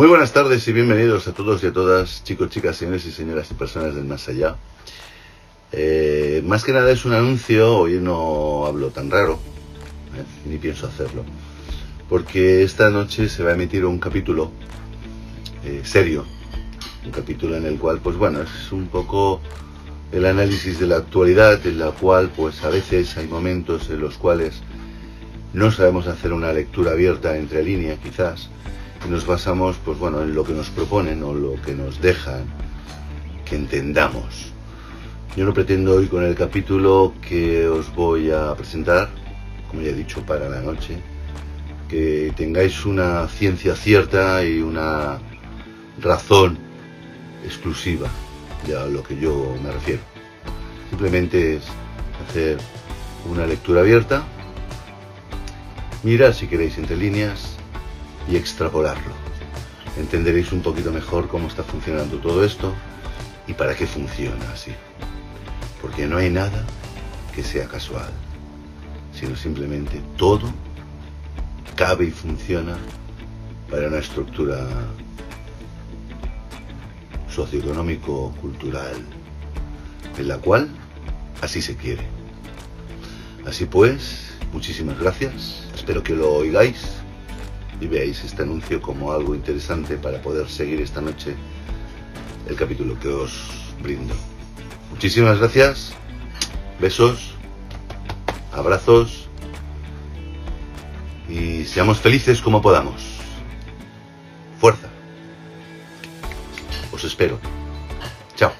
Muy buenas tardes y bienvenidos a todos y a todas, chicos, chicas, señores y señoras y personas del más allá. Eh, más que nada es un anuncio, hoy no hablo tan raro, eh, ni pienso hacerlo, porque esta noche se va a emitir un capítulo eh, serio, un capítulo en el cual, pues bueno, es un poco el análisis de la actualidad, en la cual, pues a veces hay momentos en los cuales no sabemos hacer una lectura abierta entre líneas, quizás, y nos basamos, pues bueno, en lo que nos proponen o lo que nos dejan que entendamos. Yo no pretendo hoy con el capítulo que os voy a presentar, como ya he dicho, para la noche, que tengáis una ciencia cierta y una razón exclusiva de a lo que yo me refiero. Simplemente es hacer una lectura abierta, mirar si queréis entre líneas y extrapolarlo. Entenderéis un poquito mejor cómo está funcionando todo esto y para qué funciona así. Porque no hay nada que sea casual, sino simplemente todo cabe y funciona para una estructura socioeconómico-cultural en la cual así se quiere. Así pues, muchísimas gracias, espero que lo oigáis y veáis este anuncio como algo interesante para poder seguir esta noche el capítulo que os brindo. Muchísimas gracias, besos, abrazos y seamos felices como podamos. Fuerza. Os espero. Chao.